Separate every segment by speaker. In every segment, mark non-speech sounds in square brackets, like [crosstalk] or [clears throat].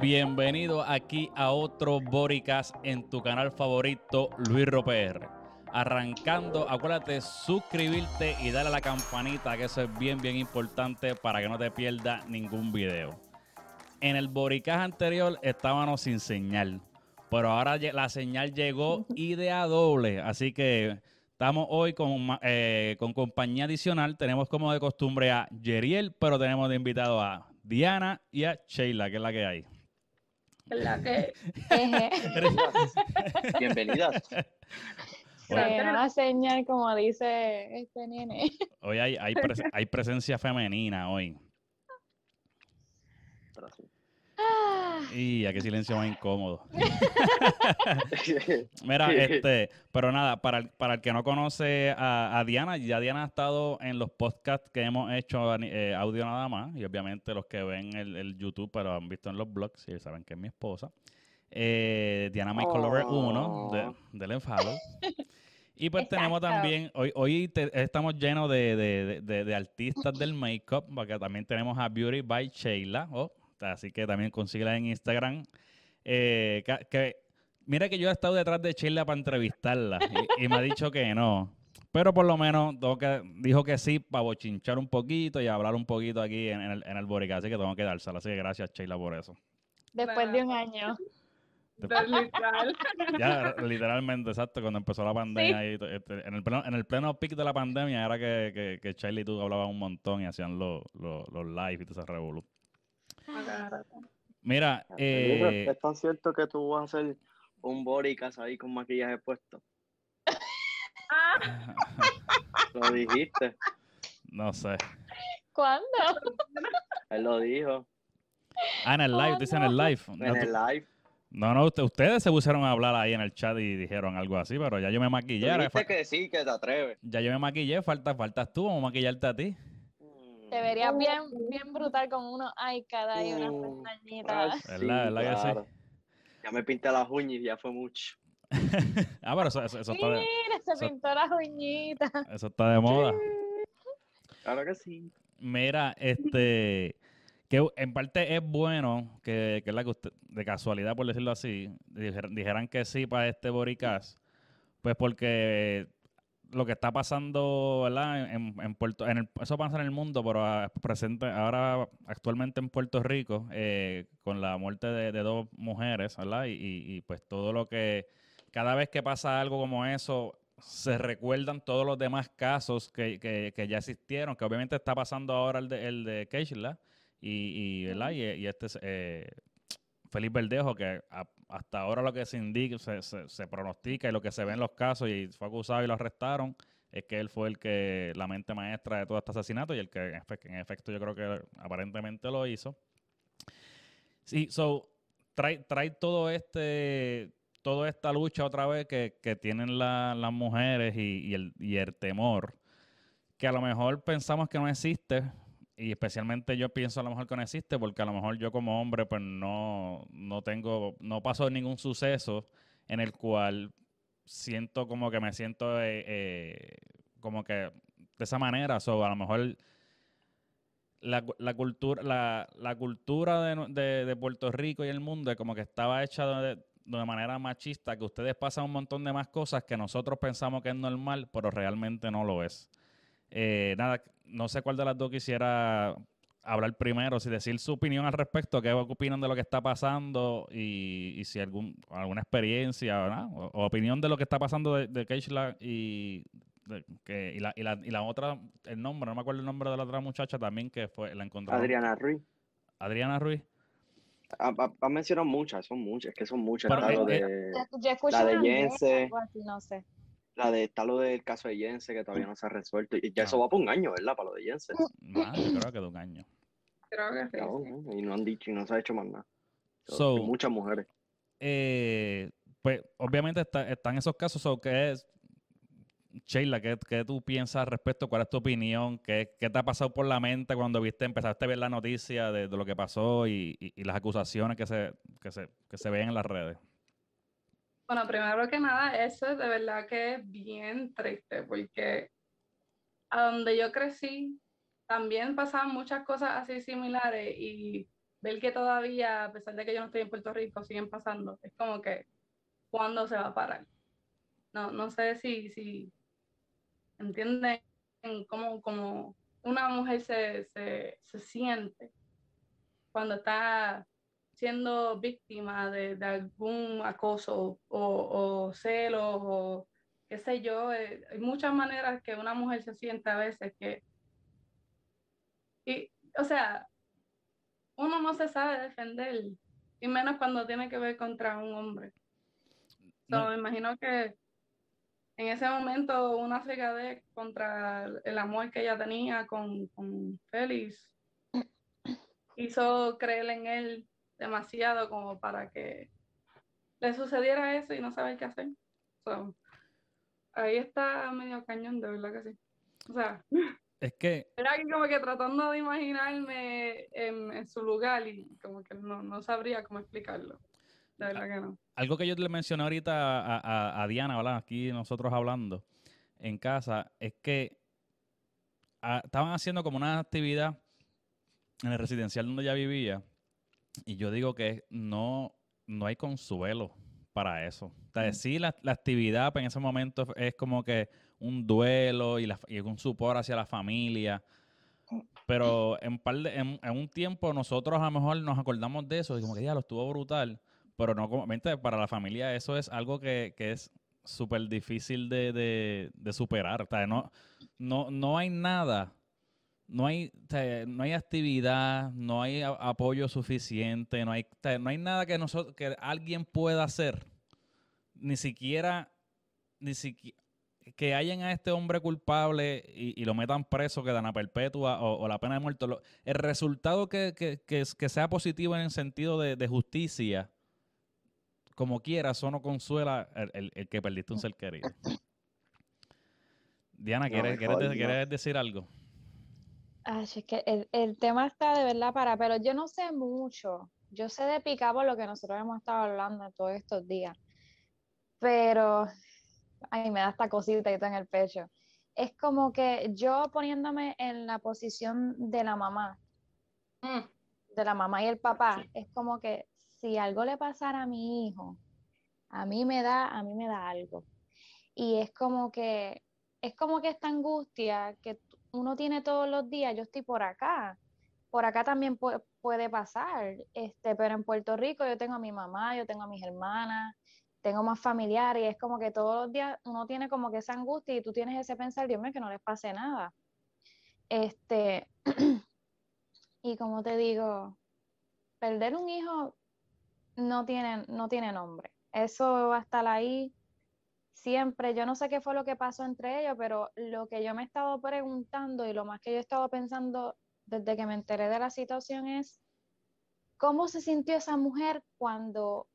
Speaker 1: Bienvenido aquí a otro Boricast en tu canal favorito, Luis Roper. Arrancando, acuérdate suscribirte y darle a la campanita, que eso es bien, bien importante para que no te pierdas ningún video. En el Boricast anterior estábamos sin señal, pero ahora la señal llegó y de a doble, así que estamos hoy con, eh, con compañía adicional. Tenemos como de costumbre a Yeriel, pero tenemos de invitado a Diana y a Sheila, que es la que hay.
Speaker 2: La que. [laughs] [laughs]
Speaker 3: Bienvenidas. [laughs]
Speaker 2: Bueno. señal, como dice este nene.
Speaker 1: Hoy hay, hay, hay presencia femenina hoy. Ah. Y a qué silencio más incómodo. [laughs] Mira, este, pero nada, para el, para el que no conoce a, Diana, ya Diana ha estado en los podcasts que hemos hecho eh, audio nada más, y obviamente los que ven el, YouTube, pero han visto en los blogs, y saben que es mi esposa. Eh, Diana Michael Lover 1, de, del enfado. Y pues tenemos también, hoy, hoy estamos llenos de, de, artistas del make-up, porque también tenemos a Beauty by Sheila. Oh, así que también consíguela en Instagram. Eh, que, mira que yo he estado detrás de Sheila para entrevistarla y, me ha dicho que no. Pero por lo menos que, dijo que sí para bochinchar un poquito y hablar un poquito aquí en, el, en el Borica. Así que tengo que dársela. Así que gracias, Sheila, por eso.
Speaker 2: Después de un año. [laughs]
Speaker 1: ya, literalmente, exacto, cuando empezó la pandemia, este, en, el pleno, en el pleno pic de la pandemia era que, que, que Charlie y tú hablaban un montón y hacían los, los, los live y todo ese revolución. Mira, eh,
Speaker 3: ¿es tan cierto que tú vas a hacer un boricas ahí con maquillaje puesto? [laughs] Lo dijiste.
Speaker 1: No sé.
Speaker 2: ¿Cuándo?
Speaker 3: Él lo dijo.
Speaker 1: Ah, en el live, dice en el live.
Speaker 3: En el live.
Speaker 1: No, no, ustedes se pusieron a hablar ahí en el chat y dijeron algo así, pero ya yo me maquillé.
Speaker 3: Dijiste que sí, que te atreves.
Speaker 1: Ya yo me maquillé, falta, faltas tú, vamos a maquillarte a ti.
Speaker 2: Te verías bien, bien brutal con unos iCad y unas pestañitas.
Speaker 1: ¿Verdad? ¿Verdad que sí?
Speaker 3: Ya me pinté las uñas y ya fue mucho. [laughs]
Speaker 1: ah, pero eso, eso, está
Speaker 2: de Mira, se pintó las uñitas. [laughs]
Speaker 1: Eso está de moda.
Speaker 3: Claro que sí.
Speaker 1: Mira, este que en parte es bueno que, que, la que usted, de casualidad, por decirlo así, dijeran que sí para este Boricas, pues porque lo que está pasando, ¿verdad? En, en Puerto, en el, eso pasa en el mundo, pero ah, presente, ahora actualmente en Puerto Rico, eh, con la muerte de, dos mujeres, ¿verdad? Y, y, pues todo lo que, cada vez que pasa algo como eso, se recuerdan todos los demás casos que, que, que ya existieron, que obviamente está pasando ahora el de, el de ¿verdad? Y, y, ¿verdad? y, este eh, Felipe Verdejo, que hasta ahora lo que se indica, se, se, pronostica y lo que se ve en los casos y fue acusado y lo arrestaron, es que él fue el que, la mente maestra de todo este asesinato y el que en efecto yo creo que aparentemente lo hizo. Sí, so, trae, trae todo este, toda esta lucha otra vez que, que tienen las mujeres y, el, y el temor, que a lo mejor pensamos que no existe, y especialmente yo pienso a lo mejor no existe porque a lo mejor yo como hombre pues no, no tengo, no paso ningún suceso en el cual siento como que me siento eh, eh, como que de esa manera, o a lo mejor la, la cultura, la, la cultura de, de, Puerto Rico y el mundo como que estaba hecha de, de manera machista, que ustedes pasan un montón de más cosas que nosotros pensamos que es normal, pero realmente no lo es. Eh, nada, no sé cuál de las dos quisiera hablar primero, si decir su opinión al respecto, qué opinan de lo que está pasando y, si algún, alguna experiencia o, opinión de lo que está pasando de, de Keishla y, que, y, la, y, la, y la otra, el nombre, no me acuerdo el nombre de la otra muchacha también que fue, la encontró.
Speaker 3: Adriana Ruiz.
Speaker 1: Adriana Ruiz.
Speaker 3: Ha, mencionado muchas, son muchas, que son muchas. Pero, de, la de Jense.
Speaker 2: No sé.
Speaker 3: La de está lo del caso de Jense que todavía no se ha resuelto. Y ya eso va por un año, ¿verdad? Para lo de Jense.
Speaker 1: creo que de un año.
Speaker 2: Creo que sí.
Speaker 3: y no han dicho y no se ha hecho más nada. muchas mujeres.
Speaker 1: Eh, pues obviamente está, están esos casos. So, ¿Qué es, Sheila, ¿qué, ¿qué, tú piensas al respecto? ¿Cuál es tu opinión? ¿Qué, ¿Qué, te ha pasado por la mente cuando viste, empezaste a ver la noticia de, de lo que pasó y, y, y, las acusaciones que se, que, se, que se ven en las redes?
Speaker 4: Bueno, primero que nada, eso es de verdad que es bien triste porque a donde yo crecí, también pasaban muchas cosas así similares y ver que todavía, a pesar de que yo no estoy en Puerto Rico, siguen pasando, es como que, ¿cuándo se va a parar? No, no sé si, si entienden cómo, cómo una mujer se, se, se siente cuando está siendo víctima de, de algún acoso o, o, celos o qué sé yo. Eh, hay muchas maneras que una mujer se siente a veces que... Y, o sea, uno no se sabe defender, y menos cuando tiene que ver contra un hombre. me imagino que en ese momento una de contra el amor que ella tenía con, con Félix hizo creer en él demasiado como para que le sucediera eso y no saber qué hacer. ahí está medio cañón, de verdad que sí. O sea,
Speaker 1: es que... [laughs]
Speaker 4: Era como que tratando de imaginarme en, su lugar y como que no, sabría cómo explicarlo. De verdad que no.
Speaker 1: Algo que yo le mencioné ahorita a, a, Diana, ¿verdad? Aquí nosotros hablando en casa, es que ah, estaban haciendo como una actividad en el residencial donde ella vivía y yo digo que no, no hay consuelo para eso. O sea, sí, la, actividad en ese momento es como que un duelo y, un supor hacia la familia. Pero en, par en, un tiempo nosotros a lo mejor nos acordamos de eso y como que ya lo estuvo brutal. Pero no, para la familia eso es algo que, es súper difícil de, superar. O sea, no, no, no hay nada no hay, no hay actividad, no hay apoyo suficiente, no hay, no hay nada que nosotros, que alguien pueda hacer, ni siquiera, ni siquiera que hayan a este hombre culpable y, lo metan preso, que dan a perpetua o, la pena de muerte. el resultado que, que, que, sea positivo en el sentido de, justicia, como quiera, eso no consuela el, que perdiste un ser querido. [laughs] Diana, ¿quieres, ¿quieres decir algo?
Speaker 2: Ay, es que el, el, tema está de verdad para, pero yo no sé mucho. Yo sé de Picabo lo que nosotros hemos estado hablando todos estos días. Pero, ay, me da esta cosita y en el pecho. Es como que yo poniéndome en la posición de la mamá, mm. de la mamá y el papá, es como que si algo le pasara a mi hijo, a mí me da, a mí me da algo. Y es como que, es como que esta angustia que uno tiene todos los días, yo estoy por acá, por acá también puede pasar, este, pero en Puerto Rico yo tengo a mi mamá, yo tengo a mis hermanas, tengo más familiares y es como que todos los días uno tiene como que esa angustia y tú tienes ese pensar, Dios mío, que no les pase nada. Este, [clears throat] y como te digo, perder un hijo no tiene, no tiene nombre. Eso va a estar ahí siempre, yo no sé qué fue lo que pasó entre ellos, pero lo que yo me he estado preguntando y lo más que yo he estado pensando desde que me enteré de la situación es cómo se sintió esa mujer cuando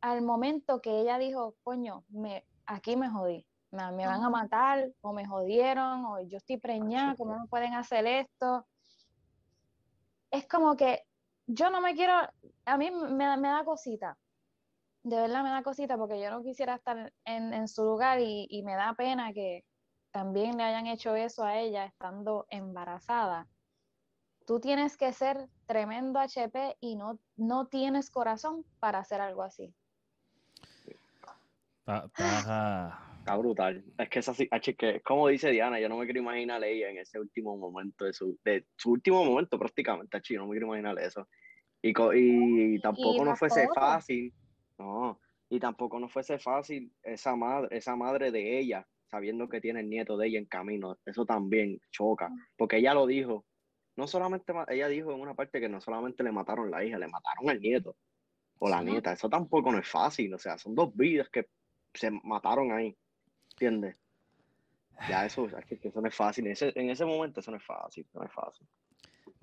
Speaker 2: al momento que ella dijo, coño, me, aquí me jodí, me, van a matar o me jodieron o yo estoy preñada, ¿cómo me pueden hacer esto? Es como que yo no me quiero, a mí me, me da cosita, de verdad me da cosita porque yo no quisiera estar en, su lugar y, me da pena que también le hayan hecho eso a ella estando embarazada. Tú tienes que ser tremendo HP y no, no tienes corazón para hacer algo así. [sighs]
Speaker 3: Está, brutal. Es que es así, que como dice Diana, yo no me quiero imaginar ella en ese último momento de su, de su último momento prácticamente, yo no me quiero imaginar eso. Y, y tampoco no fuese fácil no, y tampoco no fuese fácil esa madre, esa madre de ella, sabiendo que tiene el nieto de ella en camino. Eso también choca, porque ella lo dijo. No solamente, ella dijo en una parte que no solamente le mataron la hija, le mataron al nieto o la nieta. Eso tampoco no es fácil. O sea, son dos vidas que se mataron ahí. ¿Entiendes? Ya eso, eso no es fácil. En ese, en ese momento eso no es fácil. No es fácil.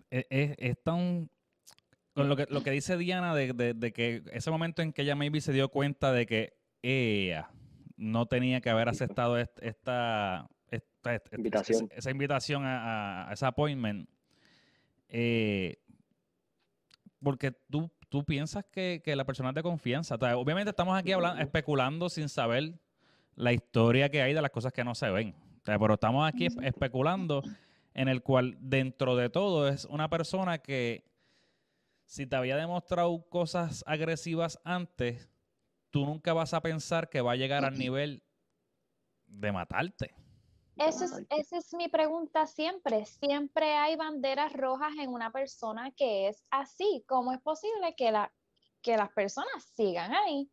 Speaker 1: Es, es, es tan lo que, lo que dice Diana de, de, que ese momento en que ella maybe se dio cuenta de que ella no tenía que haber aceptado esta, esta,
Speaker 3: invitación.
Speaker 1: Esa, invitación a, a, ese appointment, eh, porque tú, tú piensas que, que la persona es de confianza. obviamente estamos aquí hablando, especulando sin saber la historia que hay de las cosas que no se ven. pero estamos aquí especulando en el cual dentro de todo es una persona que si te había demostrado cosas agresivas antes, tú nunca vas a pensar que va a llegar al nivel de matarte.
Speaker 2: Eso es, esa es mi pregunta siempre. Siempre hay banderas rojas en una persona que es así. ¿Cómo es posible que, la, que las personas sigan ahí?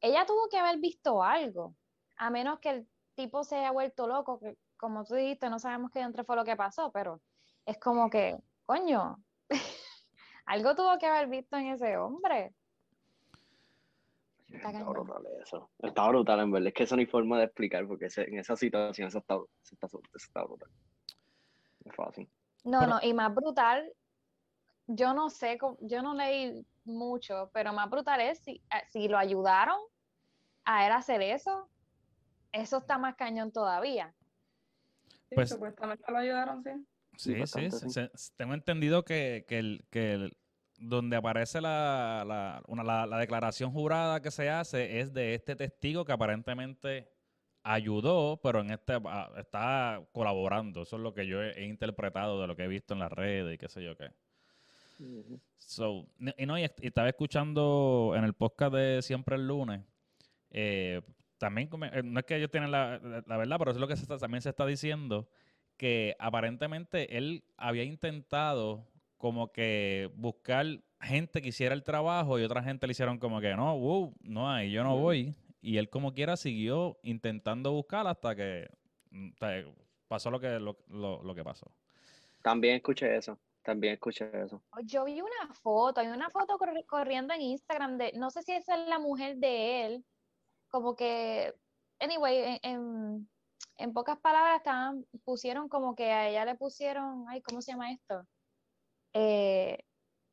Speaker 2: Ella tuvo que haber visto algo, a menos que el tipo se haya vuelto loco, que como tú dijiste, no sabemos qué dentro fue lo que pasó, pero es como que, coño, algo tuvo que haber visto en ese hombre.
Speaker 3: Está, brutal eso. Está brutal, en verdad. Es que eso no hay forma de explicar porque en esa situación eso está, está, brutal. Es fácil.
Speaker 2: No, no, y más brutal, yo no sé, yo no leí mucho, pero más brutal es si, eh, si lo ayudaron a él hacer eso, eso está más cañón todavía.
Speaker 4: Sí, pues, supuestamente lo ayudaron, sí.
Speaker 1: Sí, sí, tengo entendido que, que, el, que el, donde aparece la, la, una, la, declaración jurada que se hace es de este testigo que aparentemente ayudó, pero en este ah, está colaborando. Eso es lo que yo he, interpretado de lo que he visto en las redes y qué sé yo qué. so, y, no, y, estaba escuchando en el podcast de Siempre el lunes. Eh, también, eh, no es que ellos tienen la, la, verdad, pero eso es lo que se también se está diciendo, que aparentemente él había intentado como que buscar gente que hiciera el trabajo y otra gente le hicieron como que no, wow, no hay, yo no voy. Y él como quiera siguió intentando buscar hasta que mm, pasó lo que, lo, lo, que pasó.
Speaker 3: También escuché eso. También escuché eso.
Speaker 2: Yo vi una foto, hay una foto corriendo en Instagram de, no sé si esa es la mujer de él, como que, anyway, en, en pocas palabras estaban, pusieron como que a ella le pusieron, ay, ¿cómo se llama esto? Eh,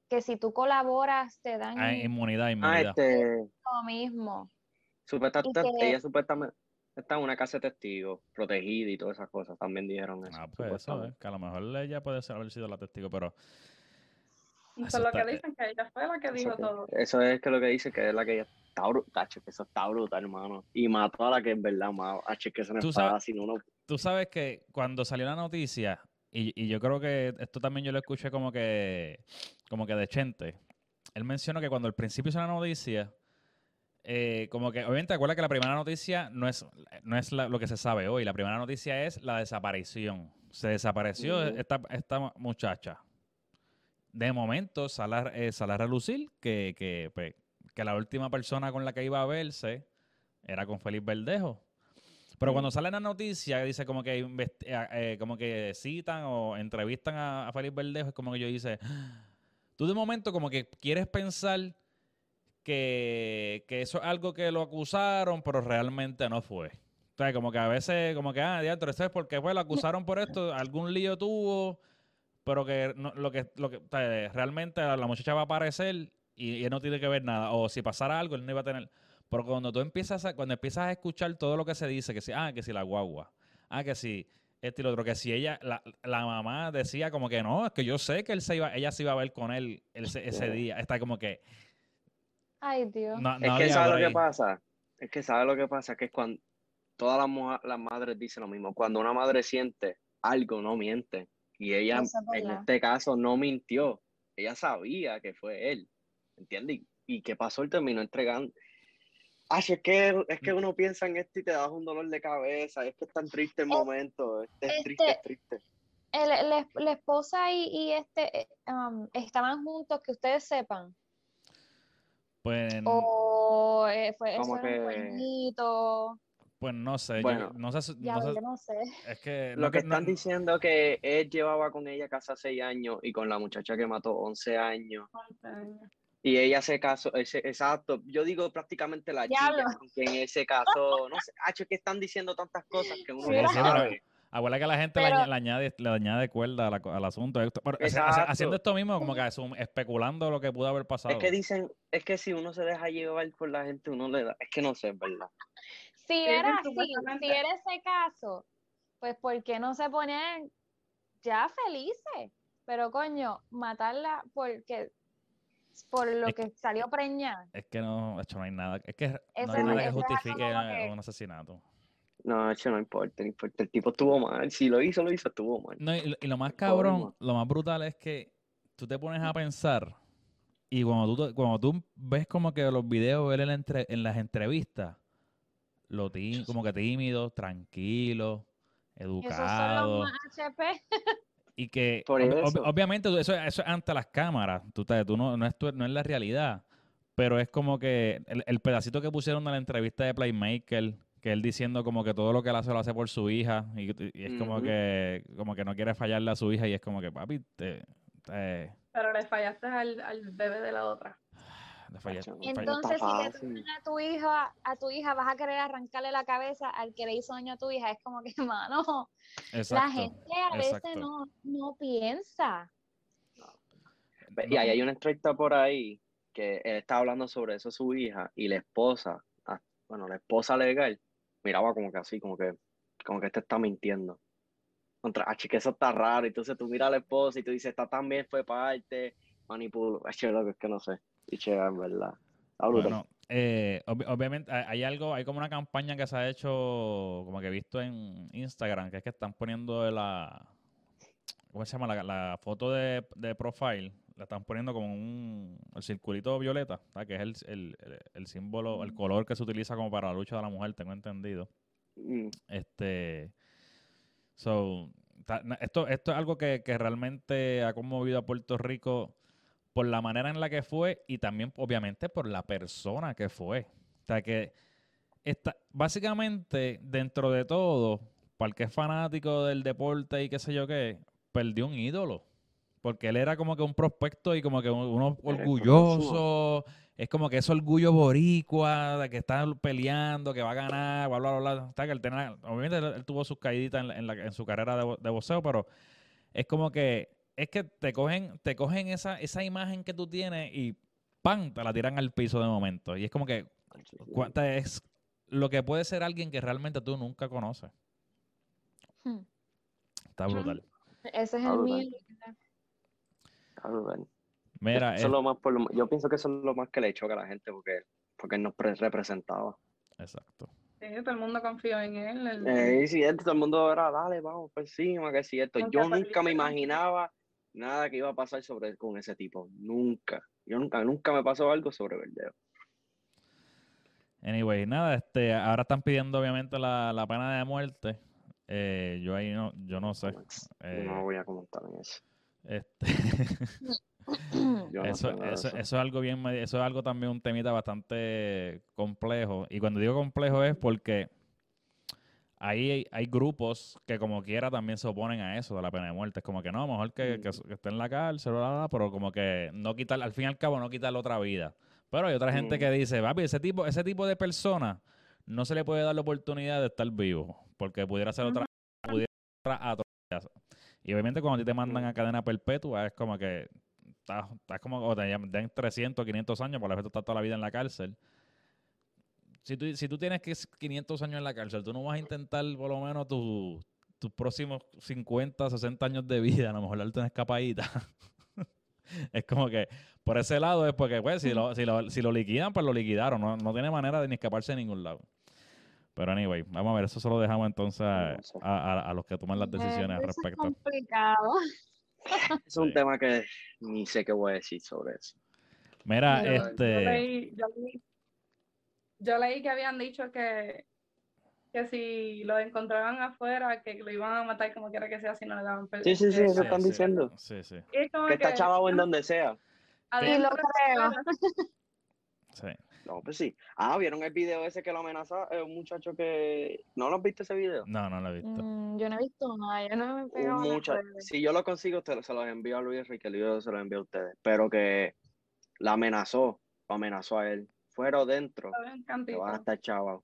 Speaker 2: que si tú colaboras te dan
Speaker 1: ah, inmunidad, ah, inmunidad.
Speaker 3: Ah, este...
Speaker 2: Lo mismo.
Speaker 3: Supuestamente, ella supuestamente está en una casa de testigos, protegida y todas esas cosas. También dijeron eso.
Speaker 1: Ah, pues eso, que a lo mejor ella puede ser, haber sido la testigo, pero.
Speaker 4: Eso es lo que dicen, que ella fue la que dijo todo.
Speaker 3: Eso es que lo que dice que es la que ella está brutal, que eso está brutal, hermano. Y mató a la que en verdad mató. que eso no es fácil, uno...
Speaker 1: Tú sabes que cuando salió la noticia, y, y, yo creo que esto también yo lo escuché como que, como que de Chente. Él mencionó que cuando al principio hizo la noticia, eh, como que, obviamente, acuerda que la primera noticia no es, no es lo que se sabe hoy. La primera noticia es la desaparición. Se desapareció esta, esta, muchacha. De momento sale, eh, a relucir que, que, pues, que la última persona con la que iba a verse era con Félix Verdejo. Pero cuando sale la noticia, dice como que eh, eh, como que citan o entrevistan a, Félix Verdejo, es como que yo dice, tú de momento como que quieres pensar que, eso es algo que lo acusaron, pero realmente no fue. O sea, como que a veces, como que, ah, diantro, esto es porque pues, lo acusaron por esto, algún lío tuvo, pero que lo que, lo que realmente la muchacha va a aparecer y, y él no tiene que ver nada. O si pasara algo, él no iba a tener. Pero cuando tú empiezas a, cuando empiezas a escuchar todo lo que se dice, que si, ah, que si la guagua, ah, que si este y lo otro, que si ella, la, la, mamá decía como que no, es que yo sé que él se iba, ella se iba a ver con él ese, día. Está como que.
Speaker 2: Ay, Dios.
Speaker 3: es que sabe lo que pasa. Es que sabe lo que pasa, que es cuando todas las, las madres dicen lo mismo. Cuando una madre siente algo, no miente. Y ella, en este caso, no mintió. Ella sabía que fue él. ¿Entiendes? Y, y que pasó, él terminó entregando Ah, es que, es que mm. uno piensa en esto y te das un dolor de cabeza, es que es tan triste el momento, es, triste, es triste.
Speaker 2: la, esposa y, este eh, um, estaban juntos, que ustedes sepan.
Speaker 1: Pues.
Speaker 2: O eh, fue eso que... bonito.
Speaker 1: Pues no sé, bueno, no sé,
Speaker 2: no sé,
Speaker 1: Es que
Speaker 3: lo que, están diciendo que él llevaba con ella casi seis años y con la muchacha que mató 11 años. 11 años. Y ella se casó, ese, exacto, yo digo prácticamente la chica, que en ese caso, no sé, H, que están diciendo tantas cosas que uno no sabe.
Speaker 1: Abuela que la gente le, añade, le añade cuerda al asunto. haciendo esto mismo, como que especulando lo que pudo haber pasado.
Speaker 3: Es que dicen, es que si uno se deja llevar por la gente, uno le da, es que no sé, ¿verdad?
Speaker 2: Si era así, si era ese caso, pues ¿por qué no se ponen ya felices? Pero coño, matarla porque por lo que, salió preñada.
Speaker 1: Es que no, hecho, no hay nada. Es que no hay nada que justifique un asesinato.
Speaker 3: No, hecho, no importa, no importa. El tipo estuvo mal. Si lo hizo, lo hizo, estuvo mal.
Speaker 1: No, y, y lo más cabrón, lo más brutal es que tú te pones a pensar y cuando tú, cuando tú ves como que los videos él en, entre- en las entrevistas, lo tí- como que tímido, tranquilo,
Speaker 2: Esos son
Speaker 1: educado.
Speaker 2: los más HP.
Speaker 1: Y que
Speaker 3: Por
Speaker 1: ob- ob-
Speaker 3: eso.
Speaker 1: obviamente eso, eso es ante las cámaras, tú, tú no, no, es tu- no es la realidad, pero es como que el, el pedacito que pusieron en la entrevista de Playmaker, que él diciendo como que todo lo que él hace lo hace por su hija y, y es como que como que no quiere fallarle a su hija y es como que papi, te, te-
Speaker 4: Pero le fallaste al, al bebé de la otra.
Speaker 2: Entonces, si tocan a tu hija, a tu hija vas a querer arrancarle la cabeza al que le hizo daño a tu hija. Es como que, [laughs] mano, la gente a veces no, no piensa.
Speaker 3: Y ahí hay una entrevista por ahí que él estaba hablando sobre eso a su hija y la esposa, ah, bueno, la esposa legal, miraba como que así, como que, como que este está mintiendo. Contra, ah, que eso está raro. Entonces tú miras a la esposa y tú dices, esta también fue parte, manipuló. Che, loco, es que no sé. Y che, en verdad.
Speaker 1: Bueno, eh, obvi- obviamente hay algo, hay como una campaña que se ha hecho, como que he visto en Instagram, que es que están poniendo la, ¿cómo se llama? La, la foto de, de profile, la están poniendo como un, el circulito violeta, ¿sabes? que es el, el, el- el símbolo, el color que se utiliza como para la lucha de la mujer, tengo entendido.
Speaker 3: Mm,
Speaker 1: Este, so, ta- esto, esto es algo que, que realmente ha conmovido a Puerto Rico por la manera en la que fue y también, obviamente, por la persona que fue. O sea, que está, básicamente, dentro de todo, para el que es fanático del deporte y qué sé yo qué, perdió un ídolo. Porque él era como que un prospecto y como que un- uno orgulloso. Es como que ese orgullo boricua, de que está peleando, que va a ganar, bla, bla, bla. bla. Está que él tenía- obviamente él, él tuvo sus caíditas en, la- en la- en su carrera de, de boxeo, pero es como que es que te cogen, te cogen esa, esa imagen que tú tienes y ¡pam! te la tiran al piso de momento. Y es como que cuánta es lo que puede ser alguien que realmente tú nunca conoces.
Speaker 2: Hmm.
Speaker 1: Está brutal.
Speaker 2: Ese es el mío.
Speaker 1: Mira,
Speaker 3: Eso es lo más por lo- yo pienso que eso es lo más que le choca a la gente porque, porque él nos pre- representaba.
Speaker 1: exacto.
Speaker 4: Sí, todo el mundo confió en él. el-
Speaker 3: Eh, sí, todo el mundo era, dale, vamos por encima, que si esto.
Speaker 4: Nunca
Speaker 3: Yo nunca me imaginaba nada que iba a pasar sobre con ese tipo. Nunca. Yo nunca, nunca me pasó algo sobre Verdeo.
Speaker 1: Anyway, nada, este, ahora están pidiendo obviamente la, la pena de muerte. Eh, yo ahí no, yo no sé. Eh,
Speaker 3: no voy a comentar en eso.
Speaker 1: este, [laughs]
Speaker 3: Yo no
Speaker 1: eso, eso,
Speaker 3: eso.
Speaker 1: eso es algo bien, eso es algo también un temita bastante complejo. Y cuando digo complejo es porque ahí hay, hay grupos que como quiera también se oponen a eso de la pena de muerte. Es como que no, mejor que, que,
Speaker 3: Mm.
Speaker 1: que esté en la cárcel, bla, bla, bla, pero como que no quitar, al fin y al cabo no quitarle otra vida. Pero hay otra gente
Speaker 3: Mm.
Speaker 1: que dice, papi, ese tipo, ese tipo de persona no se le puede dar la oportunidad de estar vivo, porque pudiera ser otra, pudiera ser otra atrocidad. Y obviamente cuando a ti te mandan a cadena perpetua es como que estás, estás como, o te den 300, 500 años, por lo menos estás toda la vida en la cárcel. Si tú, si tú tienes que 500 años en la cárcel, tú no vas a intentar por lo menos tu- tus próximos 50, 60 años de vida, a lo mejor darte una escapadita. [laughs] es como que por ese lado es porque, pues, si lo, si lo, si lo liquidan, pues lo liquidaron. No, no tiene manera de ni escaparse de ningún lado. Pero anyway, vamos a ver, eso se lo dejamos entonces a, a- los que toman las decisiones al
Speaker 2: Eso es
Speaker 1: respecto.
Speaker 2: complicado. [laughs]
Speaker 3: Es un
Speaker 1: Sí.
Speaker 3: tema que ni sé qué voy a decir sobre eso.
Speaker 1: Mira,
Speaker 4: Pero
Speaker 1: este...
Speaker 4: Yo leí, yo, leí, yo leí que habían dicho que, que si lo encontraban afuera, que lo iban a matar como quiera que sea si no le daban
Speaker 3: Sí, sí, sí,
Speaker 4: eh,
Speaker 3: eso están
Speaker 1: sí,
Speaker 3: diciendo.
Speaker 1: Sí, sí,
Speaker 4: como
Speaker 3: Que está
Speaker 4: que,
Speaker 3: chavado en donde sea.
Speaker 4: adentro
Speaker 2: lo creo.
Speaker 1: sí.
Speaker 3: No, pues sí. Ah, ¿vieron el video ese que lo amenazaba? Eh, un muchacho que... ¿No lo has visto ese video?
Speaker 1: No, no lo he visto.
Speaker 2: Mm, yo no he visto nada, yo no me he
Speaker 3: mucha-. Si yo lo consigo, te, se los envío a Luis Enrique, Luis se los envío a ustedes. Pero que la amenazó, lo amenazó a él. Fuera o dentro, a estar chavos.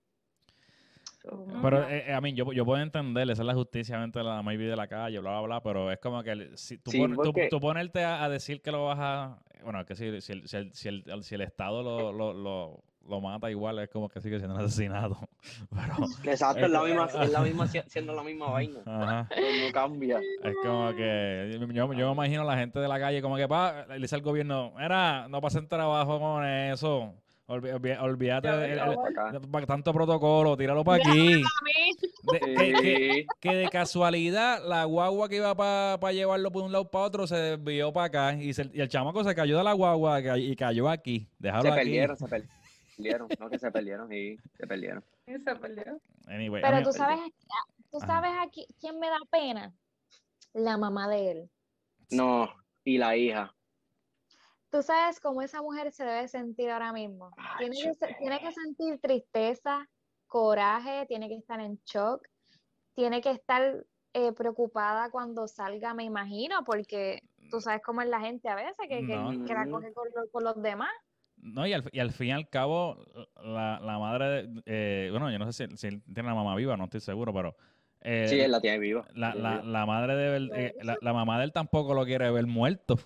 Speaker 2: Oh,
Speaker 1: Pero, eh, eh, a mí, yo, yo puedo entender, esa es la justicia, obviamente, la maybe de la calle, bla, bla, bla, pero es como que si tú,
Speaker 3: Sí,
Speaker 1: pon- tú-
Speaker 3: porque-
Speaker 1: tú ponerte a, a decir que lo vas a... Bueno, que si, si, el, si, el, si, el, si el Estado lo, lo, lo, lo mata igual, es como que sigue siendo un asesinato. [laughs] Pero,
Speaker 3: Exacto, es la misma, es la misma, [laughs] si- siendo la misma vaina.
Speaker 1: ajá,
Speaker 3: No cambia.
Speaker 1: es como que... Yo, yo me imagino a la gente de la calle como que, pa, le dice al gobierno, mira, no pasen trabajo con eso. Olvi- olvi- olvídate de, el- el- pa- tanto protocolo, tíralo para aquí. De- que, que-
Speaker 3: Sí.
Speaker 1: que de casualidad la guagua que iba para llevarlo por un lado para otro se desvió para acá y, se- y el chamaco se cayó de la guagua y cayó aquí. Déjalo
Speaker 3: Se
Speaker 1: aquí.
Speaker 3: perdieron, se perdieron. No que se perdieron, se perdieron.
Speaker 4: Y se.
Speaker 1: Anyway, a
Speaker 2: Pero tú sabes, tú
Speaker 1: Ajá.
Speaker 2: sabes aquí quién me da pena. La mamá de él.
Speaker 3: No, y la hija.
Speaker 2: Tú sabes cómo esa mujer se debe sentir ahora mismo. Tiene que, tiene que sentir tristeza, coraje, tiene que estar en shock, tiene que estar eh, preocupada cuando salga, me imagino, porque tú sabes cómo es la gente a veces, que, que-
Speaker 1: No.
Speaker 2: que la coge con, lo- con los demás.
Speaker 1: No, y al, y al fin y al cabo, la, la madre, de- eh, bueno, yo no sé si, si él tiene la mamá viva, no estoy seguro, pero eh,
Speaker 3: Sí, él la tiene viva.
Speaker 1: la, la,
Speaker 3: viva.
Speaker 1: la madre de eh, la, la mamá de él tampoco lo quiere ver muerto.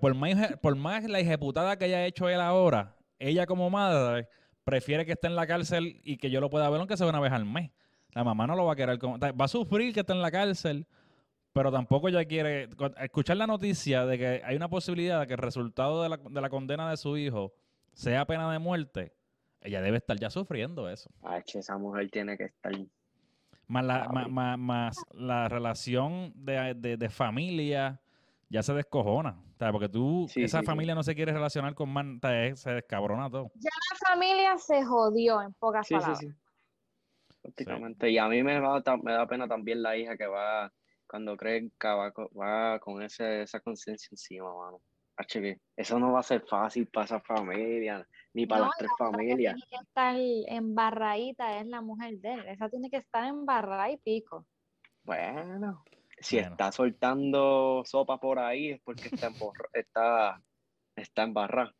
Speaker 1: Por más, por más la ejecutada que haya hecho él ahora, ella como madre prefiere que esté en la cárcel y que yo lo pueda ver aunque sea una vez al mes. La mamá no lo va a querer. como- va a sufrir que esté en la cárcel, pero tampoco ella quiere cu- escuchar la noticia de que hay una posibilidad de que el resultado de la, de la condena de su hijo sea pena de muerte. Ella debe estar ya sufriendo eso.
Speaker 3: Ay, esa mujer tiene que estar.
Speaker 1: Más la, ma- más la relación de, de- de familia ya se descojona. O sea, porque tú,
Speaker 3: Sí,
Speaker 1: esa
Speaker 3: sí, sí.
Speaker 1: familia no se quiere relacionar con más, o sea, es- se descabrona todo.
Speaker 2: La familia se jodió, en pocas
Speaker 3: Sí, sí,
Speaker 2: palabras.
Speaker 3: sí. Prácticamente. Y a mí me, va, ta- me da pena también la hija que va, cuando crezca, va, co- va con ese, esa conciencia encima, mano. Que eso no va a ser fácil para esa familia, ni para
Speaker 2: No,
Speaker 3: las tres
Speaker 2: La que
Speaker 3: familias.
Speaker 2: tiene que estar embarradita es la mujer de él. Esa tiene que estar embarrada y pico.
Speaker 3: Bueno, si
Speaker 1: Bueno.
Speaker 3: está soltando sopa por ahí es porque está, emborra- [laughs] está, está embarrada.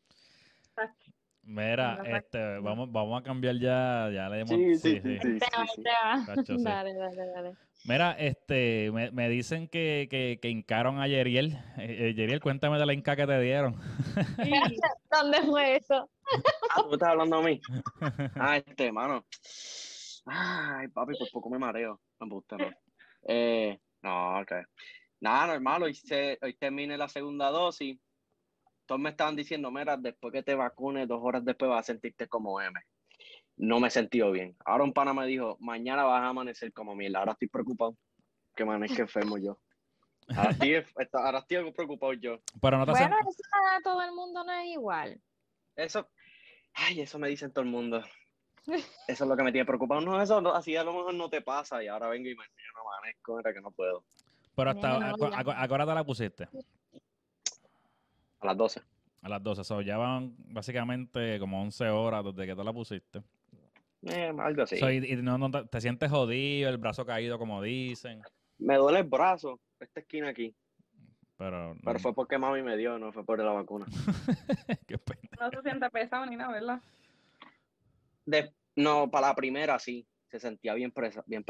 Speaker 1: Mira, este, vamos, vamos a cambiar ya, ya le hemos...
Speaker 3: Sí, sí,
Speaker 1: sí,
Speaker 3: sí,
Speaker 1: sí. Cacho, sí.
Speaker 2: Dale, dale, dale.
Speaker 1: Mira, este, me, me dicen que, que, que hincaron a Yeriel. Eh, eh, Yeriel, cuéntame de la hinca que te dieron. [laughs] [laughs]
Speaker 2: ¿Dónde fue eso?
Speaker 3: Ah, tú estás hablando a mí. Ah, este, mano. Ay, papi, por poco me mareo. Me gusta, ¿no? Eh, no, ok. Nada, normal, hoy, se, hoy termine la segunda dosis. Todos me estaban diciendo, mira, después que te vacunes, dos horas después vas a sentirte como M. No me he sentido bien. Ahora un pana me dijo, mañana vas a amanecer como mierda. Ahora estoy preocupado. Que amanezca enfermo yo. Ahora estoy, ahora estoy preocupado yo.
Speaker 1: Pero no te
Speaker 2: Bueno,
Speaker 1: hacen-
Speaker 2: eso a todo el mundo no es igual.
Speaker 3: Eso, ay, eso me dicen todo el mundo. Eso es lo que me tiene preocupado. No, eso no- así a lo mejor no te pasa y ahora vengo y me no amanezco, mira que no puedo.
Speaker 1: pero hasta, ¿a, a cu- a qué hora te la pusiste?
Speaker 3: A las 12.
Speaker 1: A las 12. So, ya van básicamente como 11 horas desde que te la pusiste.
Speaker 3: Eh, algo así.
Speaker 1: So, y, y no, no te, te sientes jodido, el brazo caído, como dicen.
Speaker 3: Me duele el brazo, esta esquina aquí.
Speaker 1: Pero,
Speaker 3: Pero
Speaker 1: no-
Speaker 3: fue porque mami me dio, no fue por la vacuna. [laughs]
Speaker 1: qué pena.
Speaker 4: no se siente pesado ni nada, ¿verdad?
Speaker 3: De, no, para la primera sí. Se sentía bien, presa, bien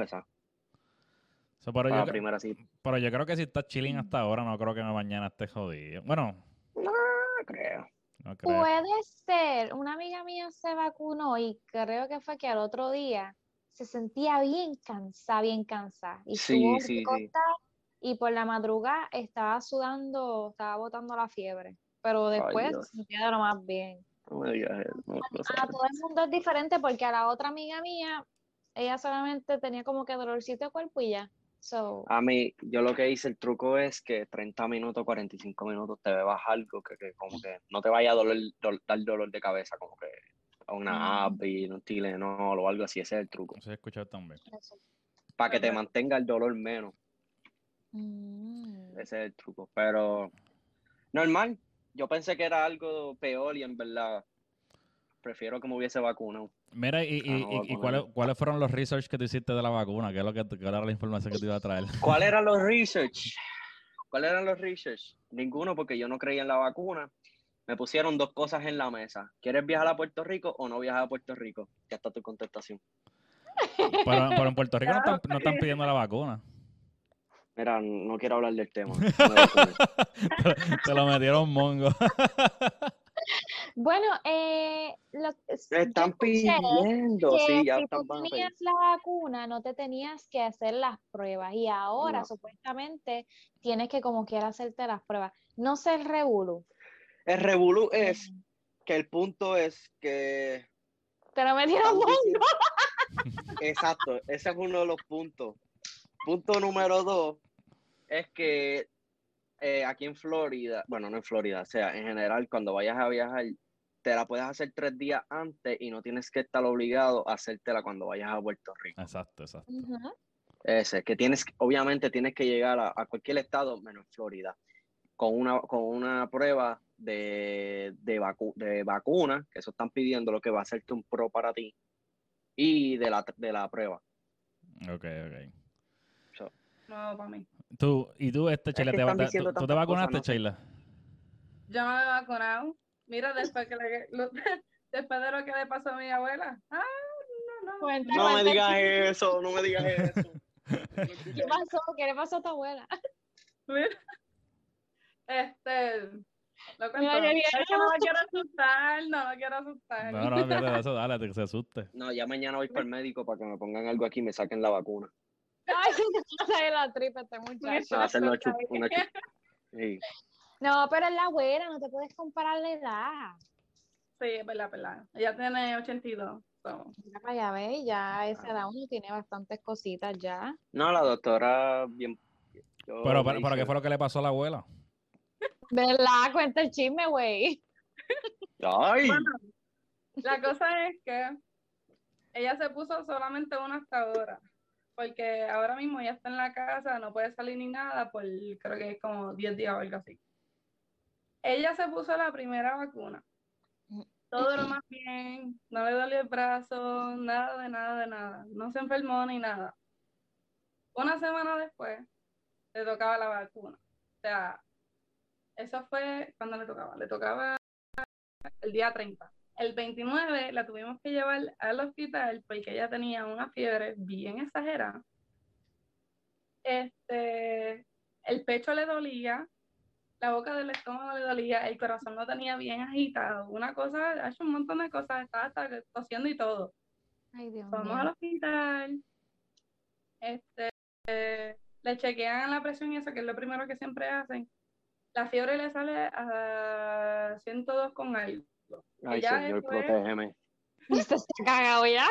Speaker 1: pero,
Speaker 3: Para
Speaker 1: yo,
Speaker 3: la primera sí.
Speaker 1: pero yo creo que si estás chilling hasta ahora, no creo que mañana estés jodido. Bueno,
Speaker 3: No creo.
Speaker 1: no creo.
Speaker 2: Puede ser. Una amiga mía se vacunó y creo que fue que al otro día se sentía bien cansada, bien cansada. Y
Speaker 3: Sí,
Speaker 2: estuvo
Speaker 3: sí,
Speaker 2: y por la madrugada estaba sudando, estaba botando la fiebre. Pero después se sentía de lo más bien.
Speaker 3: No me digas eso. No, no
Speaker 2: A todo el mundo es diferente porque a la otra amiga mía, ella solamente tenía como que dolorcito de cuerpo y ya. So,
Speaker 3: A mí, yo lo que hice, el truco es que 30 minutos, 45 minutos te bebas algo que, que como que no te vaya a doler, dol- dar dolor de cabeza, como que una
Speaker 2: Mm.
Speaker 3: app y un Tylenol o algo así, ese es el truco.
Speaker 1: Eso he escuchado también.
Speaker 3: Para que te mantenga el dolor menos,
Speaker 2: Mm.
Speaker 3: ese es el truco. Pero normal, yo pensé que era algo peor y en verdad prefiero que me hubiese vacunado.
Speaker 1: Mira, ¿y, y,
Speaker 3: Ah, no,
Speaker 1: y- y
Speaker 3: vacuna
Speaker 1: cuáles,
Speaker 3: no.
Speaker 1: cuáles fueron los research que tú hiciste de la vacuna? ¿Qué es lo que, qué era la información que te iba a traer? [laughs]
Speaker 3: ¿Cuáles eran los research? ¿Cuáles eran los research? Ninguno, porque yo no creía en la vacuna. Me pusieron dos cosas en la mesa. ¿Quieres viajar a Puerto Rico o no viajar a Puerto Rico? Ya está tu contestación.
Speaker 1: Pero, pero en Puerto Rico no están, no están pidiendo la vacuna.
Speaker 3: Mira, no quiero hablar del tema. [laughs] no. [laughs]
Speaker 1: Te lo metieron mongo.
Speaker 2: Bueno, eh, lo,
Speaker 3: Están pidiendo,
Speaker 2: que
Speaker 3: sí, ya
Speaker 2: si
Speaker 3: están
Speaker 2: tú tenías la vacuna, no te tenías que hacer las pruebas y ahora
Speaker 3: No.
Speaker 2: supuestamente tienes que como quiera hacerte las pruebas. No sé el revolú.
Speaker 3: El revolú es que el punto es que.
Speaker 2: Te lo metieron mundo. [laughs]
Speaker 3: Exacto, ese es uno de los puntos. Punto número dos es que eh, aquí en Florida, bueno, no en Florida, o sea, en general, cuando vayas a viajar, te la puedes hacer tres días antes y no tienes que estar obligado a hacértela cuando vayas a Puerto Rico.
Speaker 1: Exacto, exacto.
Speaker 3: Ese, que tienes, obviamente tienes que llegar a, cualquier estado menos Florida, con una, con una prueba de, de, de vacuna, que eso están pidiendo, lo que va a hacerte un pro para ti, y de la, de la prueba.
Speaker 1: Ok, ok.
Speaker 4: No, para mí.
Speaker 1: Tú, ¿Y tú, este, Sheila, te, tú, te vacunaste, Sheila?
Speaker 4: Yo no me he vacunado. Mira, después, que le, [laughs] después de lo que le pasó a mi abuela. Ah, no, no.
Speaker 3: no me digas eso, no me digas eso. [laughs]
Speaker 2: ¿Qué pasó? ¿Qué le pasó a tu abuela?
Speaker 4: Este, lo cuento. no lo quiero asustar, no lo quiero asustar.
Speaker 1: No, no, mira, [laughs] eso, dale, que se asuste.
Speaker 3: No, ya mañana voy para el médico para que me pongan algo aquí y me saquen la vacuna.
Speaker 2: Ay, [laughs] se la tripa este muchacho.
Speaker 3: Va a hacer una
Speaker 2: sí. No, pero es la abuela, no te puedes comparar la edad.
Speaker 4: Sí, es verdad, verdad. Ella tiene 82. So.
Speaker 2: Mira para allá, ve, ya esa edad uno tiene bastantes cositas ya.
Speaker 3: No, la doctora bien.
Speaker 1: Pero, pero, pero, ¿qué fue lo que le pasó a la abuela?
Speaker 2: ¿Verdad? Cuenta el chisme, güey.
Speaker 3: Ay.
Speaker 4: la cosa es que ella se puso solamente una hasta ahora porque ahora mismo ya está en la casa, no puede salir ni nada, por creo que es como 10 días o algo así. Ella se puso la primera vacuna. Todo lo más bien, no le dolió el brazo, nada de nada de nada. No se enfermó ni nada. Una semana después, le tocaba la vacuna. O sea, eso fue cuando le tocaba. Le tocaba el día 30 el 29 la tuvimos que llevar al hospital porque ella tenía una fiebre bien exagerada. Este, el pecho le dolía, la boca del estómago le dolía, el corazón lo tenía bien agitado. Una cosa, ha hecho un montón de cosas, estaba hasta tosiendo y todo.
Speaker 2: Ay, Dios
Speaker 4: Vamos al hospital. Este, le chequean la presión y eso, que es lo primero que siempre hacen. La fiebre le sale a 102 con algo.
Speaker 3: Ay, Señor, protégeme.
Speaker 2: Este está cagado ya.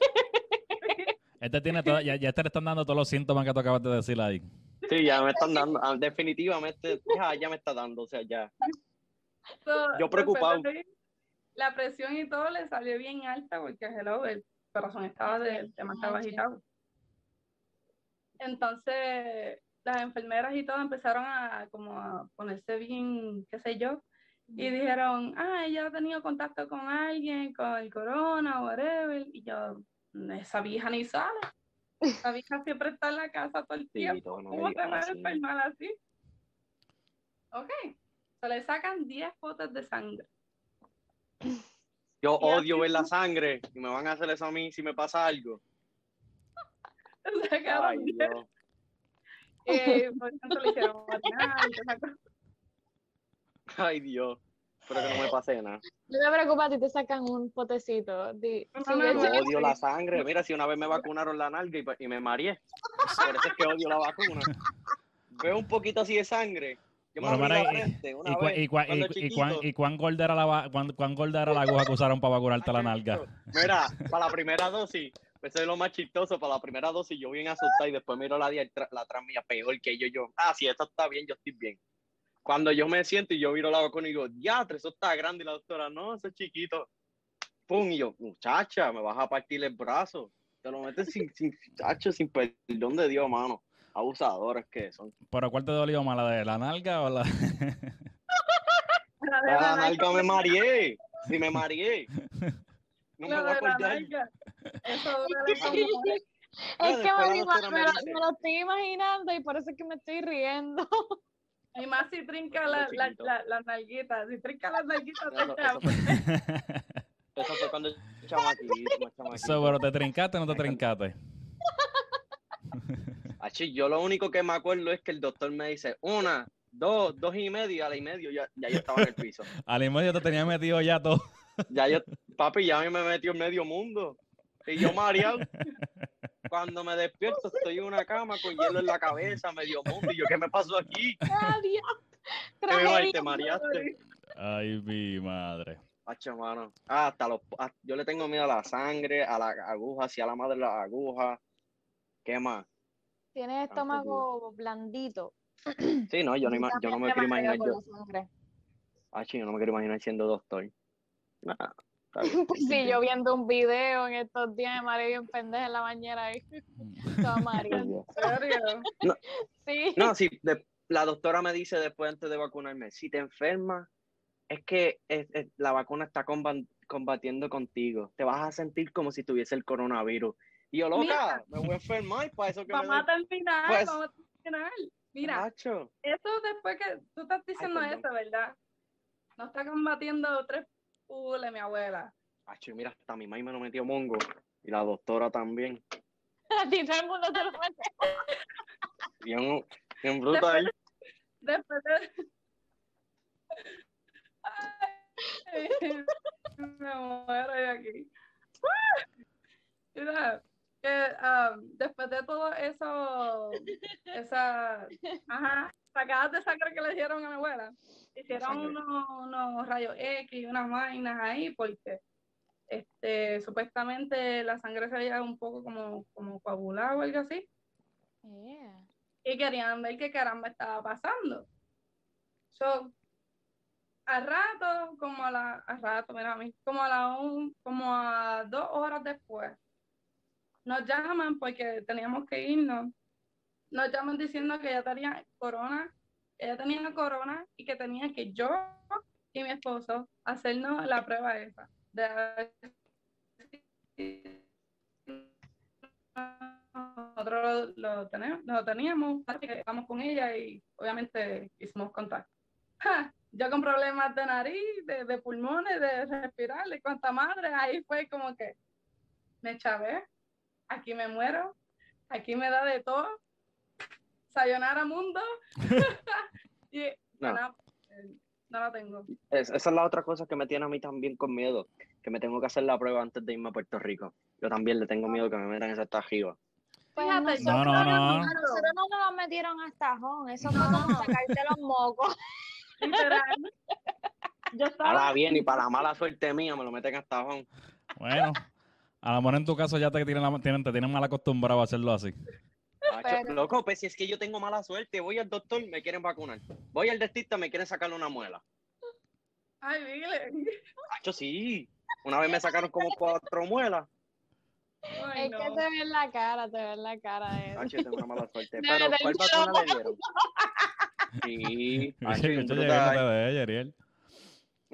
Speaker 2: [laughs]
Speaker 1: Este tiene ya, ya te le están dando todos los síntomas que tú acabas de decir ahí.
Speaker 3: Sí, ya me están dando, ah, definitivamente, ya, me está dando, o sea, ya. Yo preocupado.
Speaker 4: La presión y todo le salió bien alta porque hello, el corazón estaba de, demasiado agitado. Entonces, las enfermeras y todo empezaron a como a ponerse bien, qué sé yo, y dijeron, ah, ella ha tenido contacto con alguien, con el corona, o whatever. Y yo, esa vieja ni sale. Esa [laughs] vieja siempre está en la casa todo el tiempo. ¿Cómo se va a enfermar así? Ok. Se le sacan 10 fotos de sangre.
Speaker 3: Yo odio ver la sangre y me van a hacer eso a mí si me pasa algo. [laughs]
Speaker 4: Ay, Dios. Eh, por ejemplo, le hicieron [laughs]
Speaker 3: Ay, Dios. Espero que no me pase nada.
Speaker 2: No te preocupes, a ti te sacan un potecito. Di,
Speaker 3: yo odio la sangre. Mira, si una vez me vacunaron la nalga y, me mareé. Por eso es que odio la vacuna. Veo un poquito así de sangre. Yo me bueno, la frente una
Speaker 1: y, vez, y, cuán, y, cuán, gorda era la, cuán, cuán gorda era la aguja que usaron para vacunarte la nalga?
Speaker 3: Mira, para la primera dosis, eso es lo más chistoso. Para la primera dosis yo bien asustado y después miro la, la atrás mía peor que yo. yo, ah, si esto está bien, yo estoy bien cuando yo me siento y yo miro la vacuna y digo, ya, eso está grande, y la doctora, no, eso es chiquito. Pum, y yo, muchacha, me vas a partir el brazo. Te lo metes sin, sin, sin perdón de Dios, mano. Abusadores que son.
Speaker 1: ¿Pero cuál te dolió más, la de la nalga o la...? [laughs]
Speaker 3: la de la, nalga me mareé. Si me mareé.
Speaker 4: No me voy a acordar. Eso [laughs] duele como...
Speaker 2: Es que me, me, lo estoy imaginando y por eso es que me estoy riendo. [laughs]
Speaker 4: Y más si trinca la, la, la, las nalguitas. Si trinca las nalguitas, eso,
Speaker 3: eso, fue, eso fue cuando chamaquito,
Speaker 1: Eso, pero te trincaste o no te trincaste.
Speaker 3: Achi, yo lo único que me acuerdo es que el doctor me dice, una, dos, dos y medio, a la y medio ya, ya yo estaba en el piso. [laughs]
Speaker 1: a la y medio te tenía metido ya todo.
Speaker 3: ya yo, papi, ya me metió en medio mundo. Y yo mareado. [laughs] Cuando me despierto estoy en una cama con hielo en la cabeza, medio mundo. Y yo, ¿qué me pasó aquí?
Speaker 2: Adiós.
Speaker 3: ¿Qué te mareaste?
Speaker 1: Ay, mi madre.
Speaker 3: Hacho, mano. Ah, hasta los, ah, yo le tengo miedo a la sangre, a la aguja, si a la madre la aguja. ¿Qué más?
Speaker 2: Tienes estómago blandito.
Speaker 3: Sí, no, yo no, yo no me quiero imaginar yo. Hacho, yo no me quiero imaginar siendo doctor. Nada. Bien. [laughs]
Speaker 2: Sí, yo viendo un video en estos días de María bien pendeja en la bañera ahí. Toda [laughs] María.
Speaker 4: ¿En serio?
Speaker 2: Sí.
Speaker 3: No, si de- la doctora me dice después antes de vacunarme, si te enfermas, es que es- es- la vacuna está comba- combatiendo contigo. Te vas a sentir como si tuviese el coronavirus. Y yo, loca,
Speaker 4: Mira.
Speaker 3: me voy a enfermar para eso que me
Speaker 4: Vamos a
Speaker 3: doy.
Speaker 4: terminar,
Speaker 3: Pues-
Speaker 4: vamos a terminar. Mira,
Speaker 3: Hacho.
Speaker 4: eso después que tú estás diciendo
Speaker 3: perdón.
Speaker 4: eso, ¿verdad? No está combatiendo tres pules, mi abuela.
Speaker 3: Hacho, mira, hasta mi mamá me lo metió mongo. Y la doctora también. [laughs]
Speaker 2: A ti todo el mundo te lo mete.
Speaker 3: Bien, bruto ahí.
Speaker 4: Después de... Ay, me muero de aquí. Mira, que um, después de todo eso, [laughs] esa, ajá, sacadas de sangre que le dieron a mi abuela, hicieron unos, unos rayos X y unas vainas ahí porque este, supuestamente la sangre se veía un poco como, como coagulada o algo así
Speaker 2: Yeah.
Speaker 4: y querían ver qué caramba estaba pasando. So, a rato, como a la, a rato, mira a mí, como a la un, como a dos horas después, nos llaman porque teníamos que irnos. Nos llaman diciendo que ella tenía corona, ella tenía corona y que tenía que yo y mi esposo hacernos la prueba esa. De nosotros lo, lo tenemos, lo teníamos, vamos con ella y obviamente hicimos contacto. ¡Ja! Yo con problemas de nariz, de, pulmones, de respirar, de cuánta madre, ahí fue como que me chavé, aquí me muero, aquí me da de todo, sayonara mundo, [laughs] [laughs] y
Speaker 3: No.
Speaker 4: no, eh, no la tengo.
Speaker 3: Es- esa es la otra cosa que me tiene a mí también con miedo, que me tengo que hacer la prueba antes de irme a Puerto Rico. Yo también le tengo miedo que me metan esa tajiva.
Speaker 2: Pues
Speaker 4: Fíjate,
Speaker 2: nosotros,
Speaker 1: No, no, no.
Speaker 2: a nosotros no nos metieron hasta jón. Eso fue como sacarte los mocos. [laughs]
Speaker 4: Literal. Yo estaba
Speaker 3: Ahora bien, y para la mala suerte mía, me lo meten hasta abajo.
Speaker 1: Bueno, a lo mejor en tu caso ya te tienen, la- tienen, te tienen mal acostumbrado a hacerlo así.
Speaker 2: Pero-
Speaker 3: Loco, pues si es que yo tengo mala suerte, voy al doctor, me quieren vacunar. Voy al dentista, me quieren sacarle una muela.
Speaker 4: Ay, dile.
Speaker 3: Hacho, sí. Una vez me sacaron como cuatro muelas.
Speaker 4: Ay,
Speaker 2: Es que te ve en la cara, te ve en la cara de él.
Speaker 3: Hacho, tengo una mala suerte. [laughs]
Speaker 2: De
Speaker 3: Pero, ¿cuál vacuna le dieron? Sí, [laughs] hacho,
Speaker 1: Yo
Speaker 3: bien
Speaker 1: llegué
Speaker 3: brutal.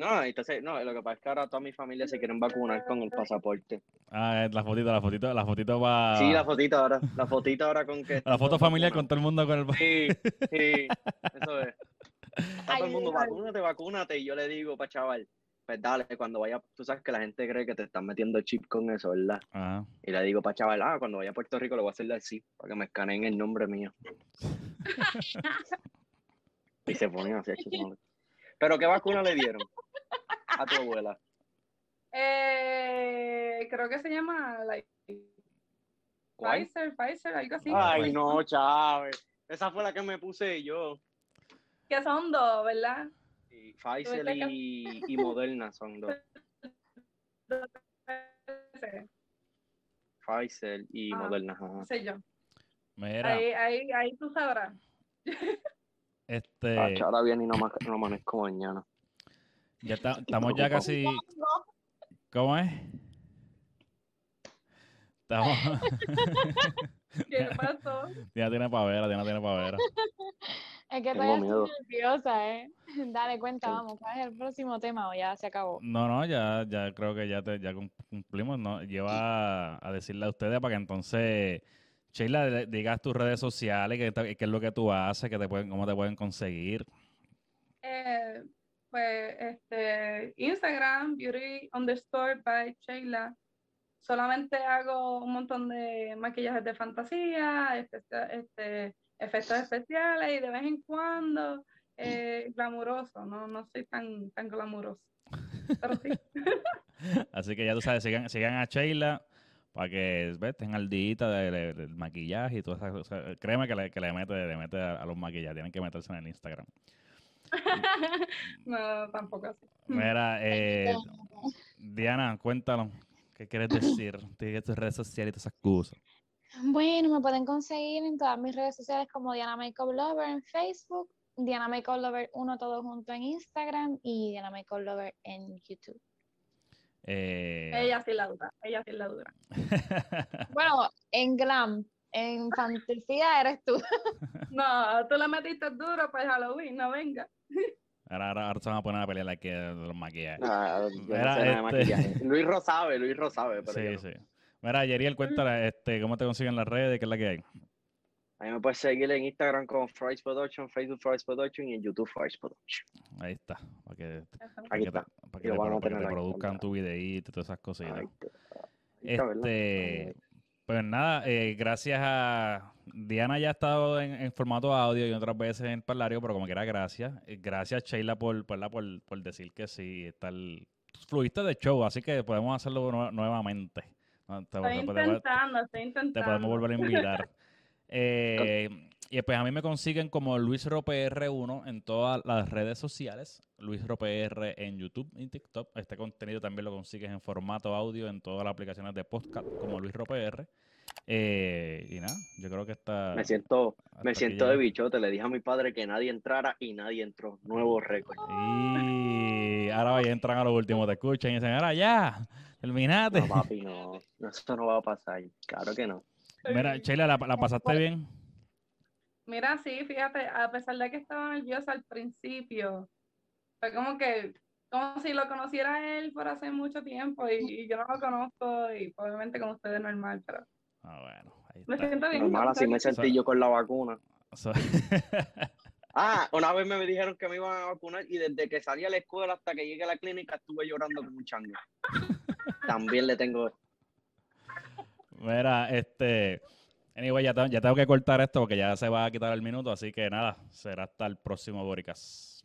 Speaker 1: No
Speaker 3: entonces, no, lo que pasa es que ahora toda mi familia se quieren vacunar con el pasaporte.
Speaker 1: Ah, es la fotito, la fotito, la fotito va.
Speaker 3: Sí, la fotito ahora, la fotito ahora con que... [laughs]
Speaker 1: la foto familiar con todo el mundo con el.
Speaker 3: Sí, sí, eso es. [laughs] Está todo el mundo,
Speaker 2: ay.
Speaker 3: vacúnate, vacúnate. Y yo le digo, pa' chaval, pues dale, cuando vaya, tú sabes que la gente cree que te están metiendo chip con eso, ¿verdad?
Speaker 1: Ah,
Speaker 3: Y le digo, pa' chaval, ah, cuando vaya a Puerto Rico le voy a hacerle así, para que me escaneen el nombre mío. [laughs] y se ponen así, madre. Pero ¿qué vacuna le dieron a tu abuela? [laughs]
Speaker 4: Eh, creo que se llama like,
Speaker 3: ¿Cuál?
Speaker 4: Pfizer, Pfizer, algo así.
Speaker 3: Ay, no, Chávez. Esa fue la que me puse yo.
Speaker 4: Que son dos, ¿verdad?
Speaker 3: Pfizer y, y Moderna son dos. Pfizer y
Speaker 4: Ah.
Speaker 3: Moderna. ajá.
Speaker 4: Sé yo.
Speaker 1: mira,
Speaker 4: Ahí, ahí, ahí tú sabrás.
Speaker 1: este.
Speaker 3: Ahora viene y no, no amanezco mañana.
Speaker 1: Ya está- [laughs] estamos ya casi. ¿Cómo es? Estamos. [laughs]
Speaker 4: ¿Qué [laughs] pasó?
Speaker 1: ya tiene pavera, ya tiene pavera.
Speaker 2: Es que estoy nerviosa, ¿eh? Dale cuenta, vamos. ¿Cuál es el próximo tema o ya se acabó?
Speaker 1: No, no, ya, ya creo que ya, te, ya cum- cumplimos, ¿no? Lleva a decirle a ustedes para que entonces, Sheila, digas tus redes sociales, qué es lo que tú haces, que te pueden, cómo te pueden conseguir.
Speaker 4: Eh, pues este Instagram, beauty underscore by Sheila. Solamente hago un montón de maquillajes de fantasía, espe- este, efectos especiales y de vez en cuando eh, glamuroso. No, no soy tan, tan glamuroso. Pero sí. [laughs]
Speaker 1: Así que ya tú sabes, sigan, sigan a Sheila para que estén al día de- de- del maquillaje y todas esas cosas. Créeme que le, que le mete, le mete a, a los maquillajes, tienen que meterse en el Instagram. [laughs]
Speaker 4: no, tampoco así.
Speaker 1: Mira, [laughs] eh, Diana, cuéntanos, ¿qué quieres decir? [laughs] Tienes tus redes sociales y todas esas cosas.
Speaker 2: Bueno, me pueden conseguir en todas mis redes sociales como Diana Makeup Lover en Facebook, Diana Makeup Lover 1 todo junto en Instagram y Diana Makeup Lover en YouTube.
Speaker 1: Eh,
Speaker 4: Ella sí la dura, ella sí la dura.
Speaker 2: Bueno, en glam, en fantasía eres tú. [laughs]
Speaker 4: No, tú la metiste duro para Halloween, no venga.
Speaker 1: ahora, ahora, ahora se van a poner a pelear la que de los maquillajes.
Speaker 3: Ah, yo no sé
Speaker 1: este-.
Speaker 3: Luis Rosabe, Luis Rosabe. Pero yo
Speaker 1: Sí,
Speaker 3: no.
Speaker 1: sí. Mira, Yeriel, cuéntale, este, ¿cómo te consiguen las redes? ¿Qué es la que hay?
Speaker 3: A mí me puedes seguir en Instagram como Fries Production, Facebook Fries Production y en YouTube Fries Production.
Speaker 1: Ahí está, para que, para
Speaker 3: Aquí
Speaker 1: que para que para que
Speaker 3: tener
Speaker 1: te produzcan tu videíto y todas esas cositas.
Speaker 3: Ahí está. Ahí está, ¿verdad?
Speaker 1: Este, pues nada, eh, gracias a Diana ya ha estado en, en formato audio y otras veces en parlario, pero como quiera, gracias. Eh, Gracias, Sheila, por, por, por, por decir que sí, está el, fluiste de show, así que podemos hacerlo nue- nuevamente. Te-
Speaker 4: Estoy
Speaker 1: te
Speaker 4: intentando, estoy intentando.
Speaker 1: te podemos volver a invitar. [laughs] Eh, y pues a mí me consiguen como Luis R1 en todas las redes sociales. Luis R en YouTube y TikTok. Este contenido también lo consigues en formato audio en todas las aplicaciones de podcast como Luis R. Eh, y nada, yo creo que está.
Speaker 3: Me siento, me siento de bichote. Le dije a mi padre que nadie entrara y nadie entró. Nuevo récord.
Speaker 1: Y ahora vaya, entran a lo último, te escuchan y dicen, ahora ya, terminate.
Speaker 3: No, papi, no. No, Eso no va a pasar. Claro que no.
Speaker 1: Mira, Sheila, ¿la, la pasaste bien?
Speaker 4: Mira, sí, fíjate, a pesar de que estaba nerviosa al principio, fue como que, como si lo conociera a él por hace mucho tiempo y, y yo no lo conozco y obviamente con ustedes normal, pero
Speaker 1: Ah, bueno, ahí
Speaker 4: me
Speaker 1: está.
Speaker 4: siento bien.
Speaker 3: Normal, así me sentí yo con la vacuna.
Speaker 1: So- [laughs]
Speaker 3: Ah, una vez me dijeron que me iban a vacunar y desde que salí a la escuela hasta que llegué a la clínica estuve llorando como un chango. [laughs] También le tengo.
Speaker 1: Mira, este. Anyway, ya, ya tengo que cortar esto porque ya se va a quitar el minuto, así que nada, será hasta el próximo Boricas.